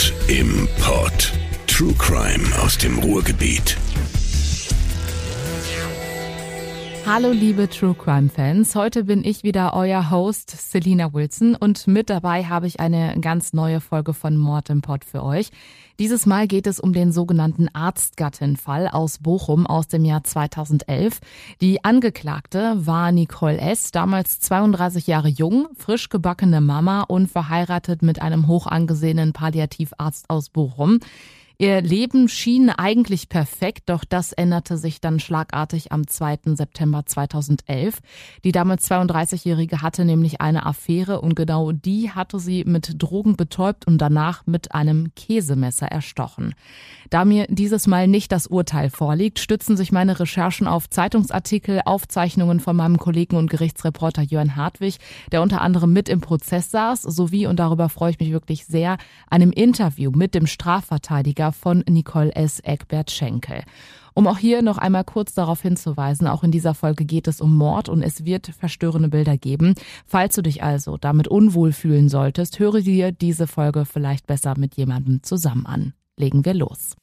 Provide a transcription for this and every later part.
Mord im Pod. True Crime aus dem Ruhrgebiet. Hallo liebe True Crime Fans, heute bin ich wieder euer Host Selina Wilson und mit dabei habe ich eine ganz neue Folge von Mord im Pod für euch. Dieses Mal geht es um den sogenannten Arztgattenfall aus Bochum aus dem Jahr 2011. Die Angeklagte war Nicole S., damals 32 Jahre jung, frisch gebackene Mama und verheiratet mit einem hoch angesehenen Palliativarzt aus Bochum. Ihr Leben schien eigentlich perfekt, doch das änderte sich dann schlagartig am 2. September 2011. Die damals 32-Jährige hatte nämlich eine Affäre und genau die hatte sie mit Drogen betäubt und danach mit einem Käsemesser erstochen. Da mir dieses Mal nicht das Urteil vorliegt, stützen sich meine Recherchen auf Zeitungsartikel, Aufzeichnungen von meinem Kollegen und Gerichtsreporter Jörn Hartwig, der unter anderem mit im Prozess saß, sowie, und darüber freue ich mich wirklich sehr, einem Interview mit dem Strafverteidiger von Nicole S. Eckbert Schenkel. Um auch hier noch einmal kurz darauf hinzuweisen, auch in dieser Folge geht es um Mord und es wird verstörende Bilder geben. Falls du dich also damit unwohl fühlen solltest, höre dir diese Folge vielleicht besser mit jemandem zusammen an. Legen wir los.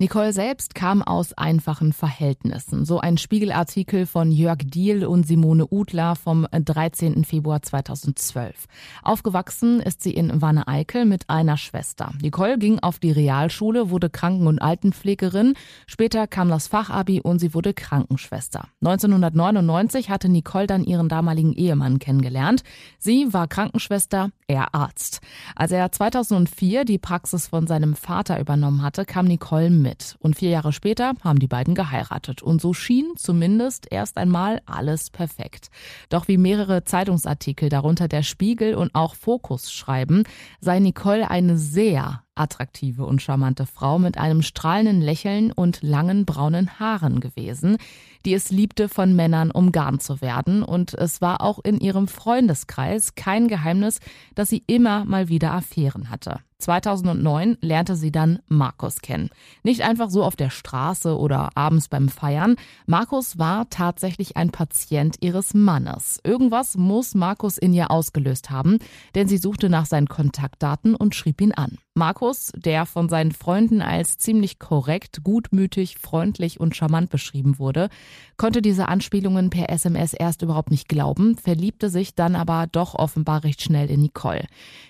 Nicole selbst kam aus einfachen Verhältnissen. So ein Spiegelartikel von Jörg Diehl und Simone Udler vom 13. Februar 2012. Aufgewachsen ist sie in Wanne-Eickel mit einer Schwester. Nicole ging auf die Realschule, wurde Kranken- und Altenpflegerin. Später kam das Fachabi und sie wurde Krankenschwester. 1999 hatte Nicole dann ihren damaligen Ehemann kennengelernt. Sie war Krankenschwester, er Arzt. Als er 2004 die Praxis von seinem Vater übernommen hatte, kam Nicole mit. Und vier Jahre später haben die beiden geheiratet. Und so schien zumindest erst einmal alles perfekt. Doch wie mehrere Zeitungsartikel, darunter der Spiegel und auch Fokus schreiben, sei Nicole eine sehr attraktive und charmante Frau mit einem strahlenden Lächeln und langen braunen Haaren gewesen, die es liebte, von Männern umgarnt zu werden. Und es war auch in ihrem Freundeskreis kein Geheimnis, dass sie immer mal wieder Affären hatte. 2009 lernte sie dann Markus kennen. Nicht einfach so auf der Straße oder abends beim Feiern. Markus war tatsächlich ein Patient ihres Mannes. Irgendwas muss Markus in ihr ausgelöst haben, denn sie suchte nach seinen Kontaktdaten und schrieb ihn an. Markus, der von seinen Freunden als ziemlich korrekt, gutmütig, freundlich und charmant beschrieben wurde, konnte diese Anspielungen per SMS erst überhaupt nicht glauben, verliebte sich dann aber doch offenbar recht schnell in Nicole.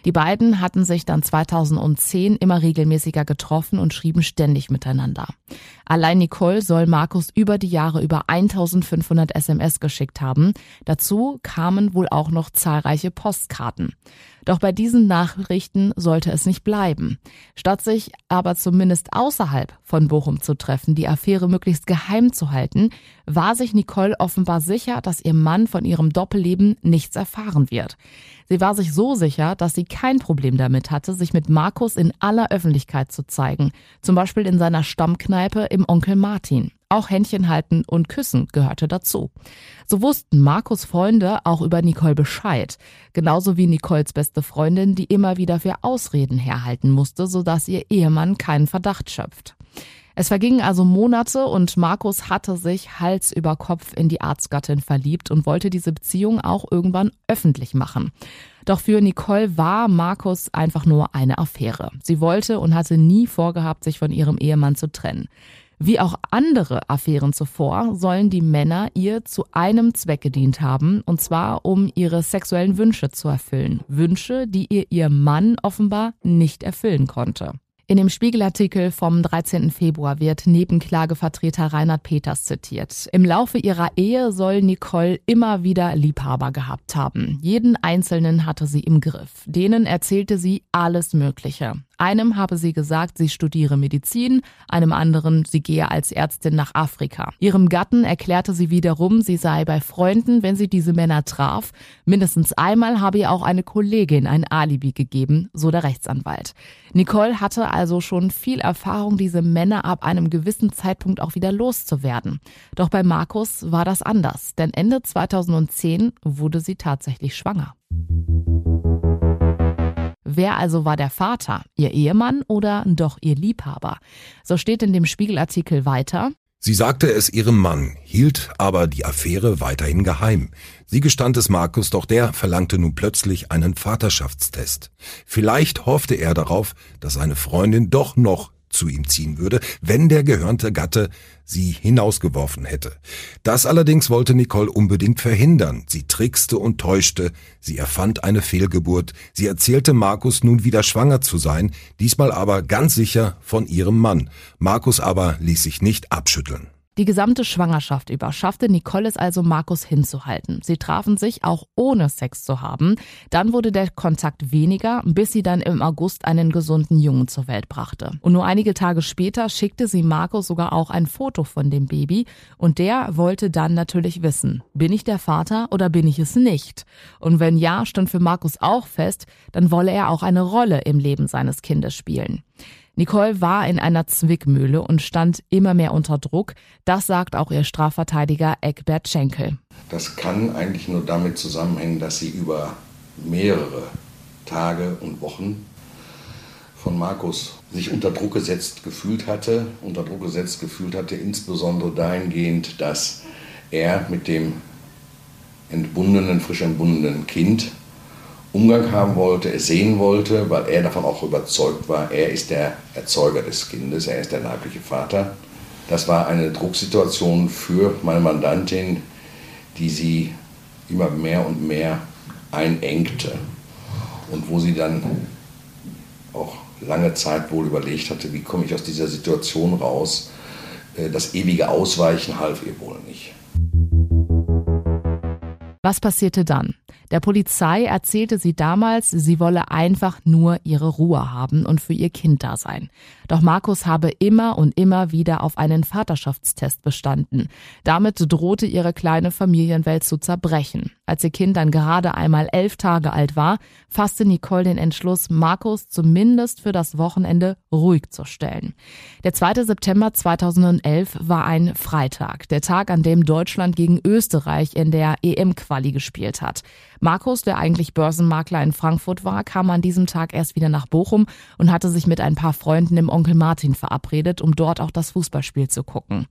Die beiden hatten sich dann 2010 immer regelmäßiger getroffen und schrieben ständig miteinander. Allein Nicole soll Markus über die Jahre über 1500 SMS geschickt haben. Dazu kamen wohl auch noch zahlreiche Postkarten. Doch bei diesen Nachrichten sollte es nicht bleiben. Statt sich aber zumindest außerhalb von Bochum zu treffen, die Affäre möglichst geheim zu halten, war sich Nicole offenbar sicher, dass ihr Mann von ihrem Doppelleben nichts erfahren wird. Sie war sich so sicher, dass sie kein Problem damit hatte, sich mit Markus in aller Öffentlichkeit zu zeigen, zum Beispiel in seiner Stammkneipe im Onkel Martin. Auch Händchen halten und küssen gehörte dazu. So wussten Markus Freunde auch über Nicole Bescheid. Genauso wie Nicoles beste Freundin, die immer wieder für Ausreden herhalten musste, sodass ihr Ehemann keinen Verdacht schöpft. Es vergingen also Monate und Markus hatte sich Hals über Kopf in die Arztgattin verliebt und wollte diese Beziehung auch irgendwann öffentlich machen. Doch für Nicole war Markus einfach nur eine Affäre. Sie wollte und hatte nie vorgehabt, sich von ihrem Ehemann zu trennen. Wie auch andere Affären zuvor sollen die Männer ihr zu einem Zweck gedient haben, und zwar um ihre sexuellen Wünsche zu erfüllen. Wünsche, die ihr ihr Mann offenbar nicht erfüllen konnte. In dem Spiegelartikel vom 13. Februar wird Nebenklagevertreter Reinhard Peters zitiert. Im Laufe ihrer Ehe soll Nicole immer wieder Liebhaber gehabt haben. Jeden einzelnen hatte sie im Griff. Denen erzählte sie alles Mögliche. Einem habe sie gesagt, sie studiere Medizin, einem anderen, sie gehe als Ärztin nach Afrika. Ihrem Gatten erklärte sie wiederum, sie sei bei Freunden, wenn sie diese Männer traf. Mindestens einmal habe ihr auch eine Kollegin ein Alibi gegeben, so der Rechtsanwalt. Nicole hatte also schon viel Erfahrung, diese Männer ab einem gewissen Zeitpunkt auch wieder loszuwerden. Doch bei Markus war das anders, denn Ende 2010 wurde sie tatsächlich schwanger. Wer also war der Vater? Ihr Ehemann oder doch ihr Liebhaber? So steht in dem Spiegelartikel weiter. Sie sagte es ihrem Mann, hielt aber die Affäre weiterhin geheim. Sie gestand es Markus, doch der verlangte nun plötzlich einen Vaterschaftstest. Vielleicht hoffte er darauf, dass seine Freundin doch noch zu ihm ziehen würde, wenn der gehörnte Gatte sie hinausgeworfen hätte. Das allerdings wollte Nicole unbedingt verhindern. Sie trickste und täuschte, sie erfand eine Fehlgeburt, sie erzählte Markus nun wieder schwanger zu sein, diesmal aber ganz sicher von ihrem Mann. Markus aber ließ sich nicht abschütteln. Die gesamte Schwangerschaft über schaffte Nicole es also, Markus hinzuhalten. Sie trafen sich auch ohne Sex zu haben. Dann wurde der Kontakt weniger, bis sie dann im August einen gesunden Jungen zur Welt brachte. Und nur einige Tage später schickte sie Markus sogar auch ein Foto von dem Baby. Und der wollte dann natürlich wissen, bin ich der Vater oder bin ich es nicht? Und wenn ja, stand für Markus auch fest, dann wolle er auch eine Rolle im Leben seines Kindes spielen. Nicole war in einer Zwickmühle und stand immer mehr unter Druck. Das sagt auch ihr Strafverteidiger Eckbert Schenkel. Das kann eigentlich nur damit zusammenhängen, dass sie über mehrere Tage und Wochen von Markus sich unter Druck gesetzt gefühlt hatte, unter Druck gesetzt gefühlt hatte, insbesondere dahingehend, dass er mit dem entbundenen, frisch entbundenen Kind Umgang haben wollte, es sehen wollte, weil er davon auch überzeugt war, er ist der Erzeuger des Kindes, er ist der leibliche Vater. Das war eine Drucksituation für meine Mandantin, die sie immer mehr und mehr einengte und wo sie dann auch lange Zeit wohl überlegt hatte, wie komme ich aus dieser Situation raus. Äh, das ewige Ausweichen half ihr wohl nicht. Was passierte dann? Der Polizei erzählte sie damals, sie wolle einfach nur ihre Ruhe haben und für ihr Kind da sein. Doch Markus habe immer und immer wieder auf einen Vaterschaftstest bestanden. Damit drohte ihre kleine Familienwelt zu zerbrechen. Als ihr Kind dann gerade einmal elf Tage alt war, fasste Nicole den Entschluss, Markus zumindest für das Wochenende ruhig zu stellen. Der 2. September 2011 war ein Freitag, der Tag, an dem Deutschland gegen Österreich in der EM-Quali gespielt hat. Markus, der eigentlich Börsenmakler in Frankfurt war, kam an diesem Tag erst wieder nach Bochum und hatte sich mit ein paar Freunden im Onkel Martin verabredet, um dort auch das Fußballspiel zu gucken.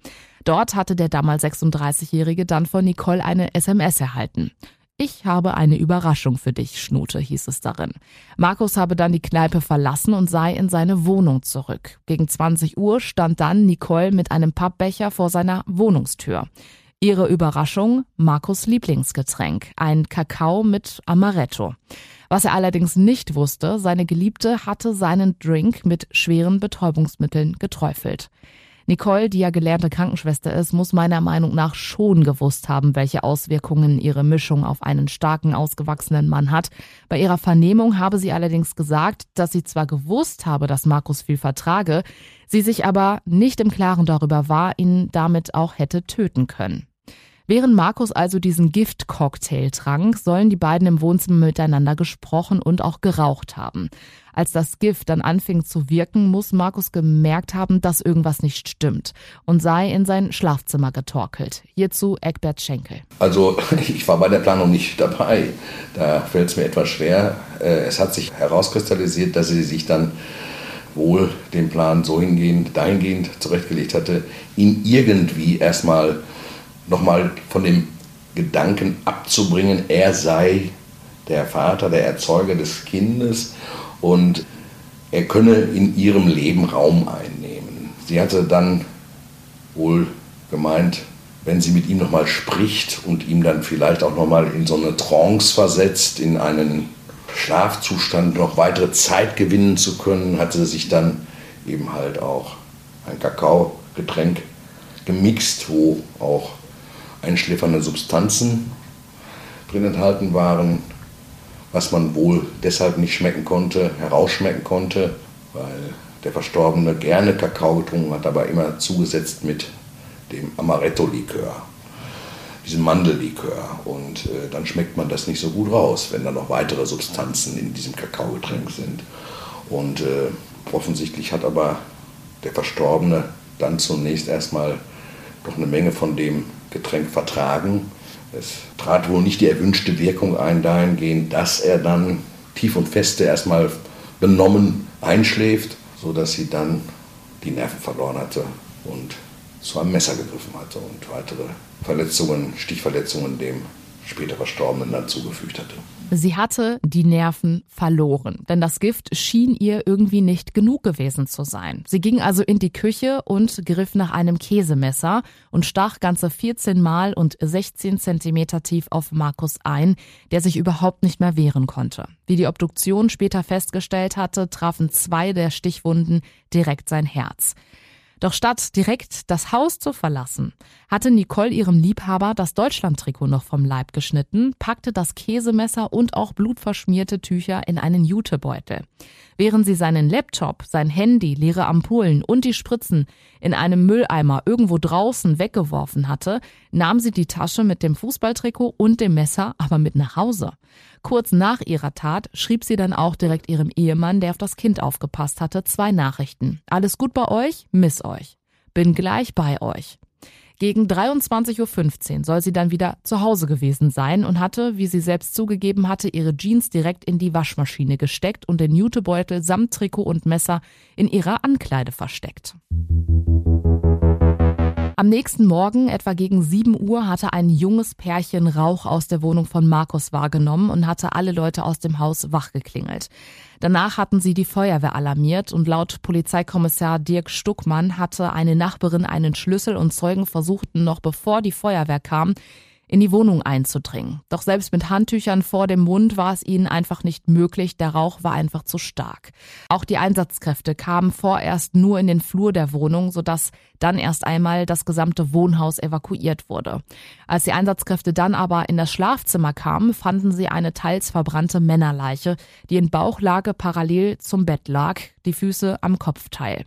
Dort hatte der damals 36-Jährige dann von Nicole eine SMS erhalten. Ich habe eine Überraschung für dich, Schnute, hieß es darin. Markus habe dann die Kneipe verlassen und sei in seine Wohnung zurück. Gegen 20 Uhr stand dann Nicole mit einem Pappbecher vor seiner Wohnungstür. Ihre Überraschung, Markus Lieblingsgetränk, ein Kakao mit Amaretto. Was er allerdings nicht wusste, seine Geliebte hatte seinen Drink mit schweren Betäubungsmitteln geträufelt. Nicole, die ja gelernte Krankenschwester ist, muss meiner Meinung nach schon gewusst haben, welche Auswirkungen ihre Mischung auf einen starken, ausgewachsenen Mann hat. Bei ihrer Vernehmung habe sie allerdings gesagt, dass sie zwar gewusst habe, dass Markus viel vertrage, sie sich aber nicht im Klaren darüber war, ihn damit auch hätte töten können. Während Markus also diesen Giftcocktail trank, sollen die beiden im Wohnzimmer miteinander gesprochen und auch geraucht haben. Als das Gift dann anfing zu wirken, muss Markus gemerkt haben, dass irgendwas nicht stimmt und sei in sein Schlafzimmer getorkelt. Hierzu Eckbert Schenkel. Also ich war bei der Planung nicht dabei. Da fällt es mir etwas schwer. Äh, es hat sich herauskristallisiert, dass sie sich dann wohl den Plan so hingehend, dahingehend zurechtgelegt hatte, ihn irgendwie erstmal nochmal von dem Gedanken abzubringen, er sei der Vater, der Erzeuger des Kindes und er könne in ihrem Leben Raum einnehmen. Sie hatte dann wohl gemeint, wenn sie mit ihm nochmal spricht und ihm dann vielleicht auch nochmal in so eine Trance versetzt, in einen Schlafzustand noch weitere Zeit gewinnen zu können, hatte sie sich dann eben halt auch ein Kakaogetränk gemixt, wo auch einschläfernde Substanzen drin enthalten waren, was man wohl deshalb nicht schmecken konnte, herausschmecken konnte, weil der Verstorbene gerne Kakao getrunken hat, aber immer zugesetzt mit dem Amaretto-Likör, diesem Mandellikör. Und äh, dann schmeckt man das nicht so gut raus, wenn da noch weitere Substanzen in diesem Kakaogetränk sind. Und äh, offensichtlich hat aber der Verstorbene dann zunächst erstmal doch eine Menge von dem Getränk vertragen. Es trat wohl nicht die erwünschte Wirkung ein dahingehend, dass er dann tief und feste erstmal benommen einschläft, sodass sie dann die Nerven verloren hatte und zu einem Messer gegriffen hatte und weitere Verletzungen, Stichverletzungen dem später Verstorbenen dann zugefügt hatte. Sie hatte die Nerven verloren, denn das Gift schien ihr irgendwie nicht genug gewesen zu sein. Sie ging also in die Küche und griff nach einem Käsemesser und stach ganze 14 Mal und 16 Zentimeter tief auf Markus ein, der sich überhaupt nicht mehr wehren konnte. Wie die Obduktion später festgestellt hatte, trafen zwei der Stichwunden direkt sein Herz. Doch statt direkt das Haus zu verlassen, hatte Nicole ihrem Liebhaber das Deutschlandtrikot noch vom Leib geschnitten, packte das Käsemesser und auch blutverschmierte Tücher in einen Jutebeutel. Während sie seinen Laptop, sein Handy, leere Ampullen und die Spritzen in einem Mülleimer irgendwo draußen weggeworfen hatte, nahm sie die Tasche mit dem Fußballtrikot und dem Messer aber mit nach Hause. Kurz nach ihrer Tat schrieb sie dann auch direkt ihrem Ehemann, der auf das Kind aufgepasst hatte, zwei Nachrichten. Alles gut bei euch? Miss euch. Bin gleich bei euch. Gegen 23.15 Uhr soll sie dann wieder zu Hause gewesen sein und hatte, wie sie selbst zugegeben hatte, ihre Jeans direkt in die Waschmaschine gesteckt und den Jutebeutel samt Trikot und Messer in ihrer Ankleide versteckt. Am nächsten Morgen, etwa gegen 7 Uhr, hatte ein junges Pärchen Rauch aus der Wohnung von Markus wahrgenommen und hatte alle Leute aus dem Haus wachgeklingelt. Danach hatten sie die Feuerwehr alarmiert und laut Polizeikommissar Dirk Stuckmann hatte eine Nachbarin einen Schlüssel und Zeugen versuchten noch bevor die Feuerwehr kam, in die Wohnung einzudringen. Doch selbst mit Handtüchern vor dem Mund war es ihnen einfach nicht möglich, der Rauch war einfach zu stark. Auch die Einsatzkräfte kamen vorerst nur in den Flur der Wohnung, sodass dann erst einmal das gesamte Wohnhaus evakuiert wurde. Als die Einsatzkräfte dann aber in das Schlafzimmer kamen, fanden sie eine teils verbrannte Männerleiche, die in Bauchlage parallel zum Bett lag, die Füße am Kopfteil.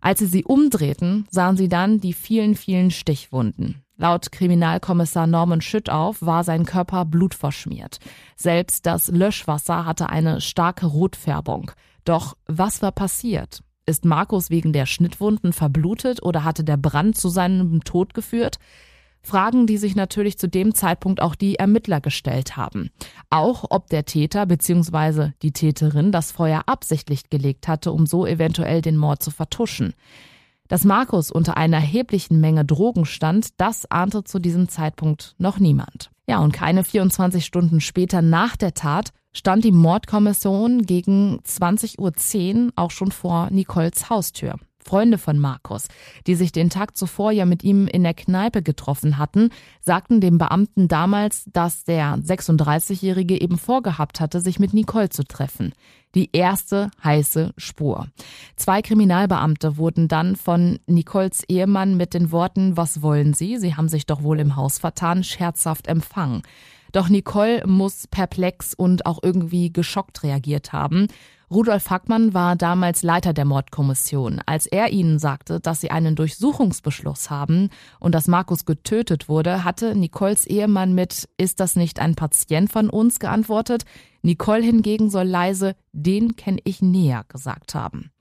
Als sie sie umdrehten, sahen sie dann die vielen, vielen Stichwunden. Laut Kriminalkommissar Norman Schüttauf war sein Körper blutverschmiert. Selbst das Löschwasser hatte eine starke Rotfärbung. Doch was war passiert? Ist Markus wegen der Schnittwunden verblutet oder hatte der Brand zu seinem Tod geführt? Fragen, die sich natürlich zu dem Zeitpunkt auch die Ermittler gestellt haben. Auch ob der Täter bzw. die Täterin das Feuer absichtlich gelegt hatte, um so eventuell den Mord zu vertuschen. Dass Markus unter einer erheblichen Menge Drogen stand, das ahnte zu diesem Zeitpunkt noch niemand. Ja, und keine 24 Stunden später nach der Tat stand die Mordkommission gegen 20.10 Uhr auch schon vor Nicoles Haustür. Freunde von Markus, die sich den Tag zuvor ja mit ihm in der Kneipe getroffen hatten, sagten dem Beamten damals, dass der 36-Jährige eben vorgehabt hatte, sich mit Nicole zu treffen. Die erste heiße Spur. Zwei Kriminalbeamte wurden dann von Nicoles Ehemann mit den Worten Was wollen Sie? Sie haben sich doch wohl im Haus vertan, scherzhaft empfangen. Doch Nicole muss perplex und auch irgendwie geschockt reagiert haben. Rudolf Hackmann war damals Leiter der Mordkommission. Als er ihnen sagte, dass sie einen Durchsuchungsbeschluss haben und dass Markus getötet wurde, hatte Nicoles Ehemann mit Ist das nicht ein Patient von uns geantwortet. Nicole hingegen soll leise Den kenne ich näher gesagt haben.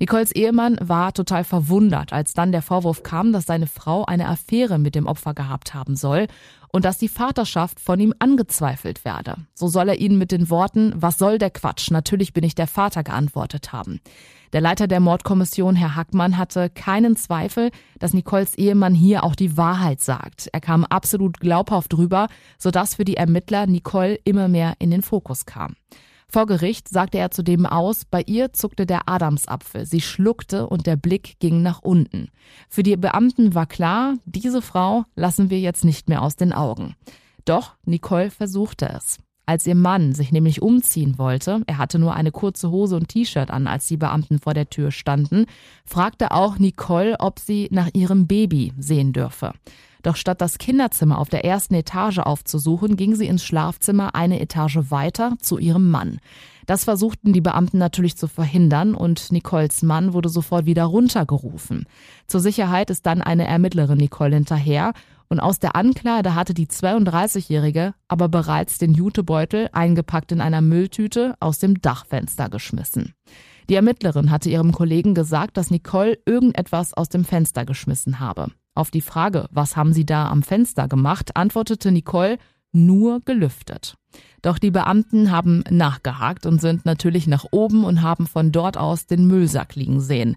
Nicoles Ehemann war total verwundert, als dann der Vorwurf kam, dass seine Frau eine Affäre mit dem Opfer gehabt haben soll und dass die Vaterschaft von ihm angezweifelt werde. So soll er ihnen mit den Worten Was soll der Quatsch? Natürlich bin ich der Vater geantwortet haben. Der Leiter der Mordkommission, Herr Hackmann, hatte keinen Zweifel, dass Nicoles Ehemann hier auch die Wahrheit sagt. Er kam absolut glaubhaft rüber, sodass für die Ermittler Nicole immer mehr in den Fokus kam. Vor Gericht sagte er zudem aus, bei ihr zuckte der Adamsapfel, sie schluckte und der Blick ging nach unten. Für die Beamten war klar, diese Frau lassen wir jetzt nicht mehr aus den Augen. Doch Nicole versuchte es. Als ihr Mann sich nämlich umziehen wollte, er hatte nur eine kurze Hose und T-Shirt an, als die Beamten vor der Tür standen, fragte auch Nicole, ob sie nach ihrem Baby sehen dürfe. Doch statt das Kinderzimmer auf der ersten Etage aufzusuchen, ging sie ins Schlafzimmer eine Etage weiter zu ihrem Mann. Das versuchten die Beamten natürlich zu verhindern und Nicoles Mann wurde sofort wieder runtergerufen. Zur Sicherheit ist dann eine Ermittlerin Nicole hinterher und aus der Ankleide hatte die 32-Jährige aber bereits den Jutebeutel eingepackt in einer Mülltüte aus dem Dachfenster geschmissen. Die Ermittlerin hatte ihrem Kollegen gesagt, dass Nicole irgendetwas aus dem Fenster geschmissen habe. Auf die Frage, was haben Sie da am Fenster gemacht, antwortete Nicole, nur gelüftet. Doch die Beamten haben nachgehakt und sind natürlich nach oben und haben von dort aus den Müllsack liegen sehen.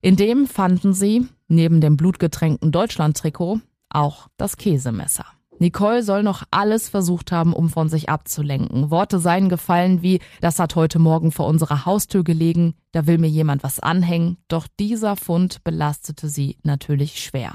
In dem fanden sie, neben dem blutgetränkten Deutschland-Trikot, auch das Käsemesser. Nicole soll noch alles versucht haben, um von sich abzulenken. Worte seien gefallen wie, das hat heute Morgen vor unserer Haustür gelegen, da will mir jemand was anhängen. Doch dieser Fund belastete sie natürlich schwer.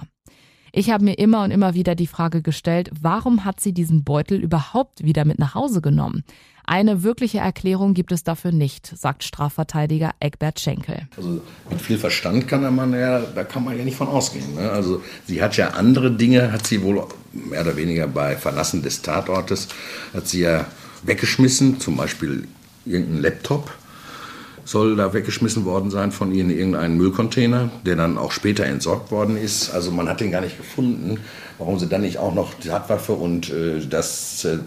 Ich habe mir immer und immer wieder die Frage gestellt, warum hat sie diesen Beutel überhaupt wieder mit nach Hause genommen? Eine wirkliche Erklärung gibt es dafür nicht, sagt Strafverteidiger Eckbert Schenkel. Also mit viel Verstand kann man ja, da kann man ja nicht von ausgehen. Ne? Also sie hat ja andere Dinge, hat sie wohl mehr oder weniger bei Verlassen des Tatortes, hat sie ja weggeschmissen, zum Beispiel irgendeinen Laptop soll da weggeschmissen worden sein von ihr in irgendeinen Müllcontainer, der dann auch später entsorgt worden ist. Also man hat den gar nicht gefunden. Warum sie dann nicht auch noch die Handwaffe und äh, das äh,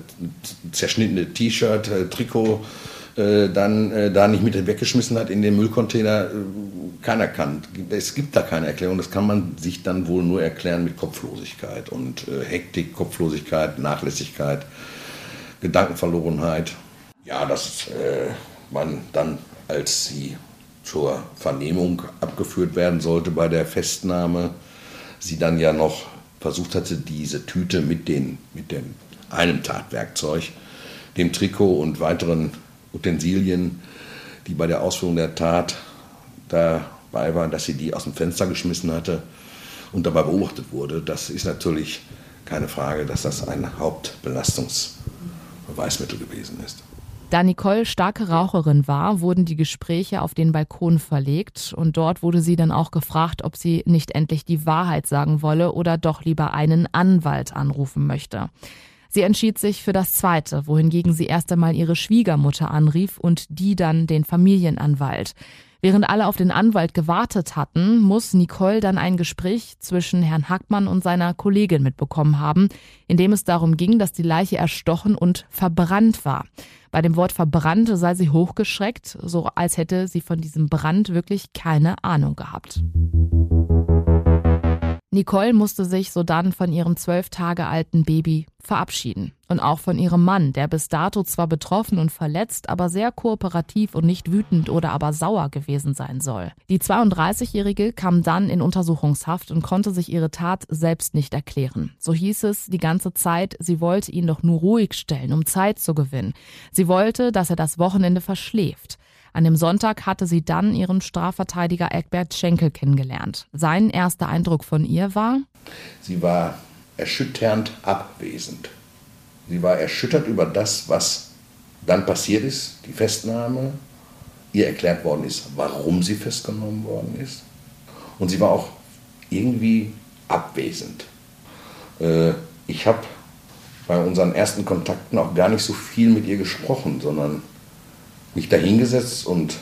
zerschnittene T-Shirt, äh, Trikot äh, dann äh, da nicht mit weggeschmissen hat in den Müllcontainer, äh, keiner kann. Es gibt da keine Erklärung. Das kann man sich dann wohl nur erklären mit Kopflosigkeit und Hektik, Kopflosigkeit, Nachlässigkeit, Gedankenverlorenheit. Ja, dass man dann als sie zur Vernehmung abgeführt werden sollte bei der Festnahme, sie dann ja noch versucht hatte, diese Tüte mit, den, mit dem, einem Tatwerkzeug, dem Trikot und weiteren Utensilien, die bei der Ausführung der Tat dabei waren, dass sie die aus dem Fenster geschmissen hatte und dabei beobachtet wurde. Das ist natürlich keine Frage, dass das ein Hauptbelastungsbeweismittel gewesen ist. Da Nicole starke Raucherin war, wurden die Gespräche auf den Balkon verlegt und dort wurde sie dann auch gefragt, ob sie nicht endlich die Wahrheit sagen wolle oder doch lieber einen Anwalt anrufen möchte. Sie entschied sich für das Zweite, wohingegen sie erst einmal ihre Schwiegermutter anrief und die dann den Familienanwalt. Während alle auf den Anwalt gewartet hatten, muss Nicole dann ein Gespräch zwischen Herrn Hackmann und seiner Kollegin mitbekommen haben, in dem es darum ging, dass die Leiche erstochen und verbrannt war. Bei dem Wort verbrannt sei sie hochgeschreckt, so als hätte sie von diesem Brand wirklich keine Ahnung gehabt. Nicole musste sich sodann von ihrem zwölf Tage alten Baby verabschieden. Und auch von ihrem Mann, der bis dato zwar betroffen und verletzt, aber sehr kooperativ und nicht wütend oder aber sauer gewesen sein soll. Die 32-Jährige kam dann in Untersuchungshaft und konnte sich ihre Tat selbst nicht erklären. So hieß es die ganze Zeit, sie wollte ihn doch nur ruhig stellen, um Zeit zu gewinnen. Sie wollte, dass er das Wochenende verschläft. An dem Sonntag hatte sie dann ihren Strafverteidiger Eckbert Schenkel kennengelernt. Sein erster Eindruck von ihr war? Sie war erschütternd abwesend. Sie war erschüttert über das, was dann passiert ist, die Festnahme. Ihr erklärt worden ist, warum sie festgenommen worden ist. Und sie war auch irgendwie abwesend. Äh, ich habe bei unseren ersten Kontakten auch gar nicht so viel mit ihr gesprochen, sondern mich dahingesetzt und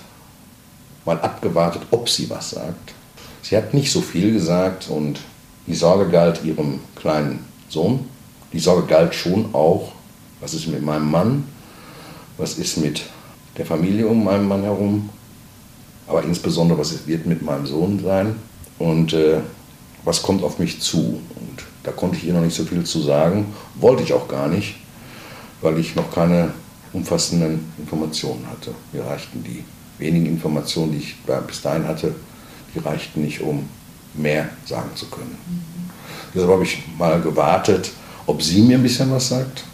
mal abgewartet, ob sie was sagt. Sie hat nicht so viel gesagt und die Sorge galt ihrem kleinen Sohn. Die Sorge galt schon auch, was ist mit meinem Mann, was ist mit der Familie um meinen Mann herum, aber insbesondere, was wird mit meinem Sohn sein und äh, was kommt auf mich zu. Und da konnte ich ihr noch nicht so viel zu sagen, wollte ich auch gar nicht, weil ich noch keine umfassenden Informationen hatte. Mir reichten die wenigen Informationen, die ich bis dahin hatte, die reichten nicht, um mehr sagen zu können. Mhm. Deshalb habe ich mal gewartet, ob sie mir ein bisschen was sagt,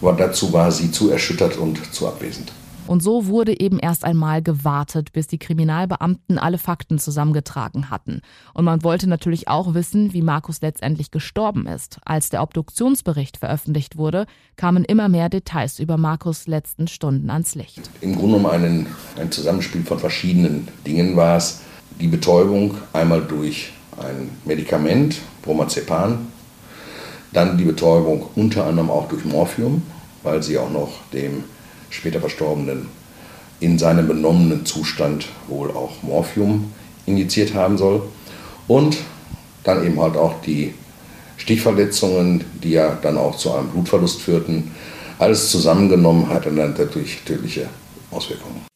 aber dazu war sie zu erschüttert und zu abwesend. Und so wurde eben erst einmal gewartet, bis die Kriminalbeamten alle Fakten zusammengetragen hatten. Und man wollte natürlich auch wissen, wie Markus letztendlich gestorben ist. Als der Obduktionsbericht veröffentlicht wurde, kamen immer mehr Details über Markus letzten Stunden ans Licht. Im Grunde genommen ein, ein Zusammenspiel von verschiedenen Dingen war es. Die Betäubung einmal durch ein Medikament, Bromazepam, dann die Betäubung unter anderem auch durch Morphium, weil sie auch noch dem später Verstorbenen, in seinem benommenen Zustand wohl auch Morphium injiziert haben soll. Und dann eben halt auch die Stichverletzungen, die ja dann auch zu einem Blutverlust führten. Alles zusammengenommen hatte dann natürlich tödliche Auswirkungen.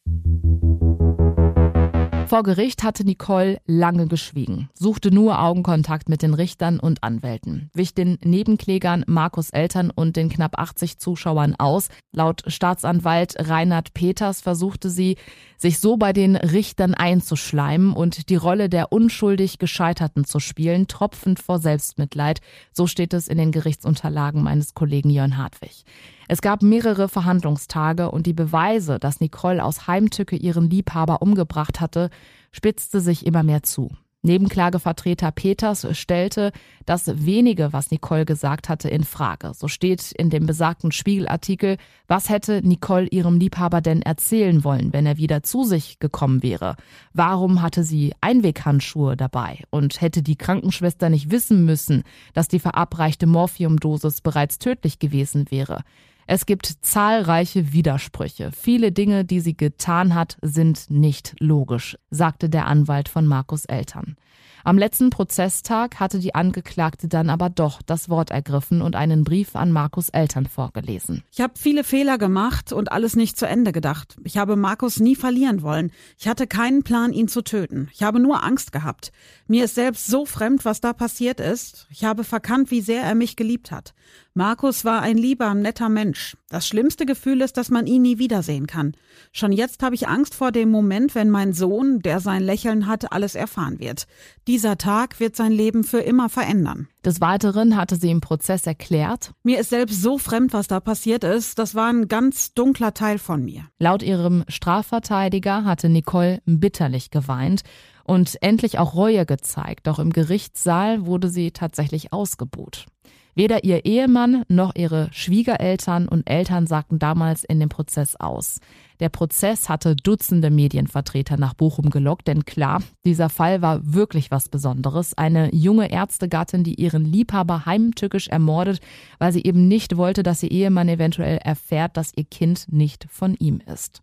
Vor Gericht hatte Nicole lange geschwiegen, suchte nur Augenkontakt mit den Richtern und Anwälten, wich den Nebenklägern Markus Eltern und den knapp 80 Zuschauern aus. Laut Staatsanwalt Reinhard Peters versuchte sie, sich so bei den Richtern einzuschleimen und die Rolle der unschuldig Gescheiterten zu spielen, tropfend vor Selbstmitleid. So steht es in den Gerichtsunterlagen meines Kollegen Jörn Hartwig. Es gab mehrere Verhandlungstage und die Beweise, dass Nicole aus Heimtücke ihren Liebhaber umgebracht hatte, spitzte sich immer mehr zu. Nebenklagevertreter Peters stellte das wenige, was Nicole gesagt hatte, in Frage. So steht in dem besagten Spiegelartikel, was hätte Nicole ihrem Liebhaber denn erzählen wollen, wenn er wieder zu sich gekommen wäre? Warum hatte sie Einweghandschuhe dabei? Und hätte die Krankenschwester nicht wissen müssen, dass die verabreichte Morphiumdosis bereits tödlich gewesen wäre? Es gibt zahlreiche Widersprüche. Viele Dinge, die sie getan hat, sind nicht logisch, sagte der Anwalt von Markus Eltern. Am letzten Prozesstag hatte die Angeklagte dann aber doch das Wort ergriffen und einen Brief an Markus Eltern vorgelesen. Ich habe viele Fehler gemacht und alles nicht zu Ende gedacht. Ich habe Markus nie verlieren wollen. Ich hatte keinen Plan, ihn zu töten. Ich habe nur Angst gehabt. Mir ist selbst so fremd, was da passiert ist. Ich habe verkannt, wie sehr er mich geliebt hat. Markus war ein lieber, netter Mensch. Das schlimmste Gefühl ist, dass man ihn nie wiedersehen kann. Schon jetzt habe ich Angst vor dem Moment, wenn mein Sohn, der sein Lächeln hat, alles erfahren wird. Dieser Tag wird sein Leben für immer verändern. Des Weiteren hatte sie im Prozess erklärt, mir ist selbst so fremd, was da passiert ist. Das war ein ganz dunkler Teil von mir. Laut ihrem Strafverteidiger hatte Nicole bitterlich geweint und endlich auch Reue gezeigt. Doch im Gerichtssaal wurde sie tatsächlich ausgebuht. Weder ihr Ehemann noch ihre Schwiegereltern und Eltern sagten damals in dem Prozess aus. Der Prozess hatte Dutzende Medienvertreter nach Bochum gelockt, denn klar, dieser Fall war wirklich was Besonderes. Eine junge Ärztegattin, die ihren Liebhaber heimtückisch ermordet, weil sie eben nicht wollte, dass ihr Ehemann eventuell erfährt, dass ihr Kind nicht von ihm ist.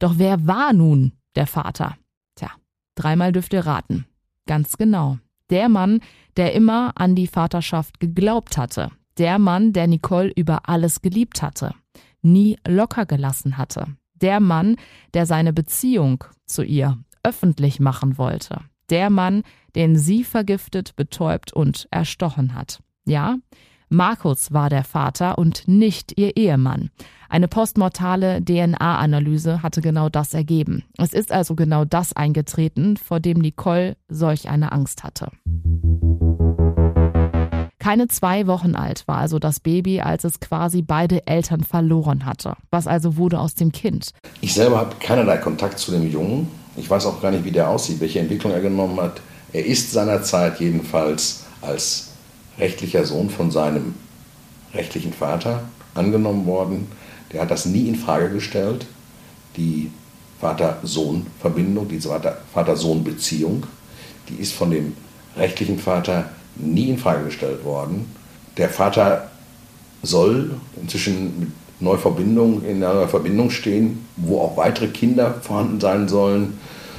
Doch wer war nun der Vater? Tja, dreimal dürft ihr raten. Ganz genau der Mann, der immer an die Vaterschaft geglaubt hatte. Der Mann, der Nicole über alles geliebt hatte, nie locker gelassen hatte. Der Mann, der seine Beziehung zu ihr öffentlich machen wollte. Der Mann, den sie vergiftet, betäubt und erstochen hat. Ja, Markus war der Vater und nicht ihr Ehemann. Eine postmortale DNA-Analyse hatte genau das ergeben. Es ist also genau das eingetreten, vor dem Nicole solch eine Angst hatte. Keine zwei Wochen alt war also das Baby, als es quasi beide Eltern verloren hatte. Was also wurde aus dem Kind? Ich selber habe keinerlei Kontakt zu dem Jungen. Ich weiß auch gar nicht, wie der aussieht, welche Entwicklung er genommen hat. Er ist seinerzeit jedenfalls als rechtlicher Sohn von seinem rechtlichen Vater angenommen worden. Der hat das nie in Frage gestellt, die Vater-Sohn-Verbindung, diese Vater-Sohn-Beziehung, die ist von dem rechtlichen Vater nie in Frage gestellt worden. Der Vater soll inzwischen mit Neuverbindung in einer Verbindung stehen, wo auch weitere Kinder vorhanden sein sollen,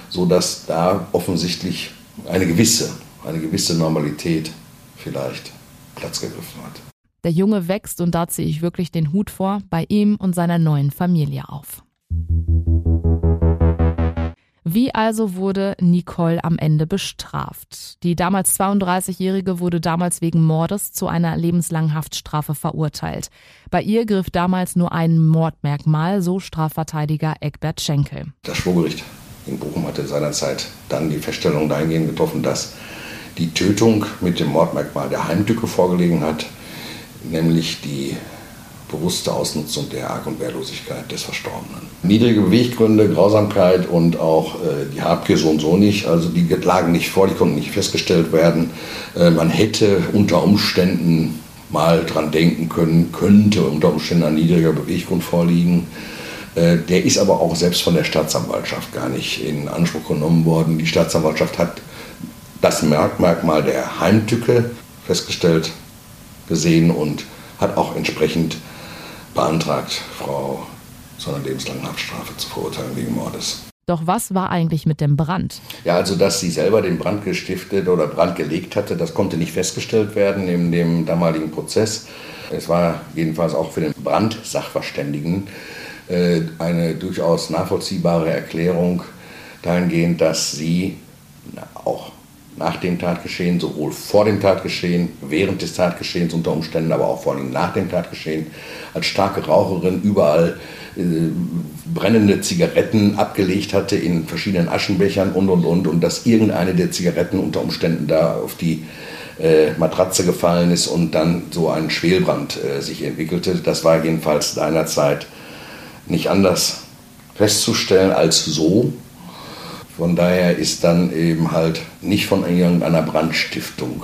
sodass da offensichtlich eine gewisse, eine gewisse Normalität vielleicht Platz gegriffen hat. Der Junge wächst und da ziehe ich wirklich den Hut vor, bei ihm und seiner neuen Familie auf. Wie also wurde Nicole am Ende bestraft? Die damals 32-Jährige wurde damals wegen Mordes zu einer lebenslangen Haftstrafe verurteilt. Bei ihr griff damals nur ein Mordmerkmal, so Strafverteidiger Eckbert Schenkel. Das Schwurgericht in Bochum hatte seinerzeit dann die Feststellung dahingehend getroffen, dass die Tötung mit dem Mordmerkmal der Heimtücke vorgelegen hat, nämlich die bewusste Ausnutzung der Arg- und Wehrlosigkeit des Verstorbenen. Niedrige Beweggründe, Grausamkeit und auch äh, die Habgier so und so nicht, also die lagen nicht vor, die konnten nicht festgestellt werden. Äh, man hätte unter Umständen mal dran denken können, könnte unter Umständen ein niedriger Beweggrund vorliegen. Äh, der ist aber auch selbst von der Staatsanwaltschaft gar nicht in Anspruch genommen worden. Die Staatsanwaltschaft hat das Merkmal der Heimtücke festgestellt, gesehen und hat auch entsprechend beantragt, Frau zu einer lebenslangen Haftstrafe zu verurteilen wegen Mordes. Doch was war eigentlich mit dem Brand? Ja, also dass sie selber den Brand gestiftet oder Brand gelegt hatte, das konnte nicht festgestellt werden in dem damaligen Prozess. Es war jedenfalls auch für den Brandsachverständigen äh, eine durchaus nachvollziehbare Erklärung, dahingehend, dass sie auch nach dem Tatgeschehen, sowohl vor dem Tatgeschehen, während des Tatgeschehens unter Umständen, aber auch vor allem nach dem Tatgeschehen, als starke Raucherin überall äh, brennende Zigaretten abgelegt hatte in verschiedenen Aschenbechern und und und und dass irgendeine der Zigaretten unter Umständen da auf die äh, Matratze gefallen ist und dann so ein Schwelbrand äh, sich entwickelte. Das war jedenfalls seinerzeit nicht anders festzustellen als so. Von daher ist dann eben halt nicht von irgendeiner Brandstiftung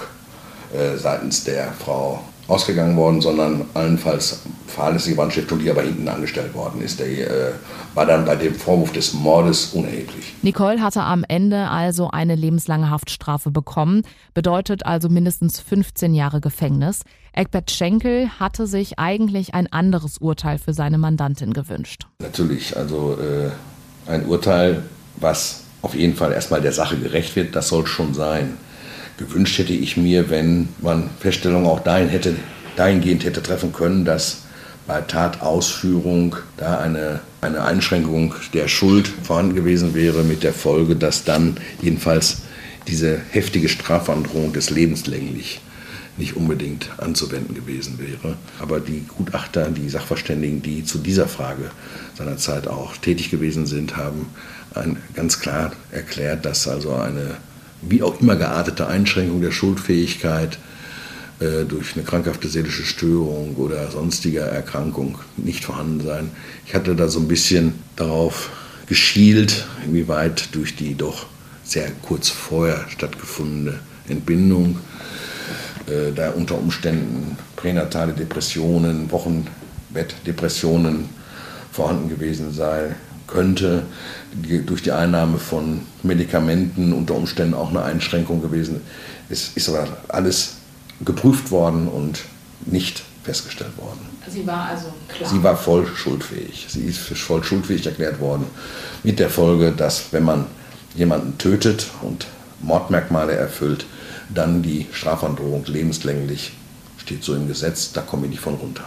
äh, seitens der Frau ausgegangen worden, sondern allenfalls fahrlässige Brandstiftung, die aber hinten angestellt worden ist. Der äh, war dann bei dem Vorwurf des Mordes unerheblich. Nicole hatte am Ende also eine lebenslange Haftstrafe bekommen, bedeutet also mindestens 15 Jahre Gefängnis. Egbert Schenkel hatte sich eigentlich ein anderes Urteil für seine Mandantin gewünscht. Natürlich, also äh, ein Urteil, was auf jeden Fall erstmal der Sache gerecht wird, das soll schon sein. Gewünscht hätte ich mir, wenn man Feststellungen auch dahin hätte, dahingehend hätte treffen können, dass bei Tatausführung da eine, eine Einschränkung der Schuld vorhanden gewesen wäre, mit der Folge, dass dann jedenfalls diese heftige Strafandrohung des lebenslänglich nicht unbedingt anzuwenden gewesen wäre. Aber die Gutachter, die Sachverständigen, die zu dieser Frage seinerzeit auch tätig gewesen sind, haben ganz klar erklärt, dass also eine wie auch immer geartete Einschränkung der Schuldfähigkeit äh, durch eine krankhafte seelische Störung oder sonstige Erkrankung nicht vorhanden sein. Ich hatte da so ein bisschen darauf geschielt, inwieweit durch die doch sehr kurz vorher stattgefundene Entbindung äh, da unter Umständen pränatale Depressionen, Wochenbettdepressionen vorhanden gewesen sei, könnte, durch die Einnahme von Medikamenten unter Umständen auch eine Einschränkung gewesen. Es ist aber alles geprüft worden und nicht festgestellt worden. Sie war also klar. Sie war voll schuldfähig. Sie ist voll schuldfähig erklärt worden. Mit der Folge, dass wenn man jemanden tötet und Mordmerkmale erfüllt, dann die Strafandrohung lebenslänglich steht so im Gesetz, da komme ich nicht von runter.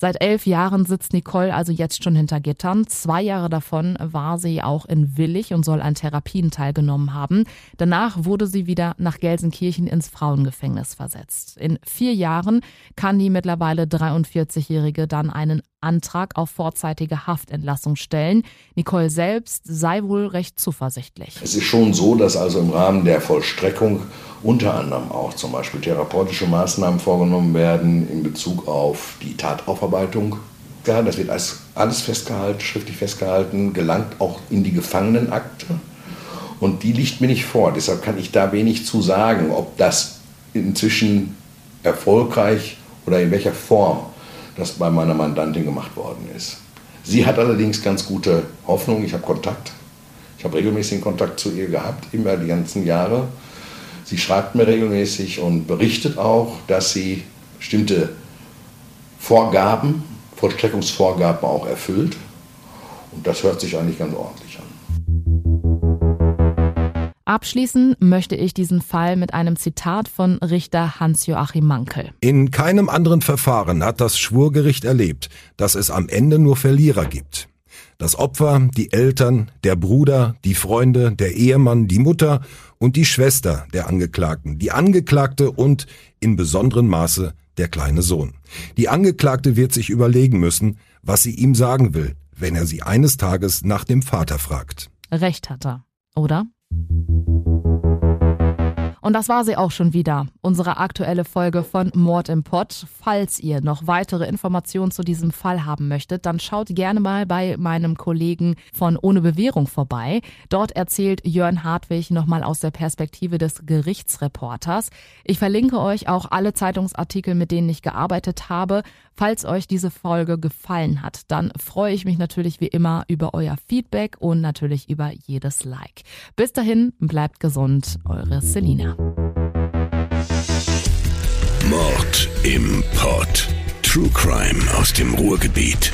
Seit elf Jahren sitzt Nicole also jetzt schon hinter Gittern. Zwei Jahre davon war sie auch in Willig und soll an Therapien teilgenommen haben. Danach wurde sie wieder nach Gelsenkirchen ins Frauengefängnis versetzt. In vier Jahren kann die mittlerweile 43-Jährige dann einen Antrag auf vorzeitige Haftentlassung stellen. Nicole selbst sei wohl recht zuversichtlich. Es ist schon so, dass also im Rahmen der Vollstreckung unter anderem auch zum Beispiel therapeutische Maßnahmen vorgenommen werden in Bezug auf die Tataufarbeitung. Ja, das wird alles, alles festgehalten, schriftlich festgehalten, gelangt auch in die Gefangenenakte. Und die liegt mir nicht vor. Deshalb kann ich da wenig zu sagen, ob das inzwischen erfolgreich oder in welcher Form das bei meiner Mandantin gemacht worden ist. Sie hat allerdings ganz gute Hoffnung. Ich habe Kontakt. Ich habe regelmäßigen Kontakt zu ihr gehabt, immer die ganzen Jahre. Sie schreibt mir regelmäßig und berichtet auch, dass sie bestimmte Vorgaben, Vollstreckungsvorgaben auch erfüllt. Und das hört sich eigentlich ganz ordentlich. Abschließen möchte ich diesen Fall mit einem Zitat von Richter Hans-Joachim Mankel. In keinem anderen Verfahren hat das Schwurgericht erlebt, dass es am Ende nur Verlierer gibt. Das Opfer, die Eltern, der Bruder, die Freunde, der Ehemann, die Mutter und die Schwester der Angeklagten, die Angeklagte und in besonderem Maße der kleine Sohn. Die Angeklagte wird sich überlegen müssen, was sie ihm sagen will, wenn er sie eines Tages nach dem Vater fragt. Recht hat er, oder? Thank you. Und das war sie auch schon wieder, unsere aktuelle Folge von Mord im Pott. Falls ihr noch weitere Informationen zu diesem Fall haben möchtet, dann schaut gerne mal bei meinem Kollegen von Ohne Bewährung vorbei. Dort erzählt Jörn Hartwig nochmal aus der Perspektive des Gerichtsreporters. Ich verlinke euch auch alle Zeitungsartikel, mit denen ich gearbeitet habe. Falls euch diese Folge gefallen hat, dann freue ich mich natürlich wie immer über euer Feedback und natürlich über jedes Like. Bis dahin, bleibt gesund, eure Selina. Mord im Pod. True Crime aus dem Ruhrgebiet.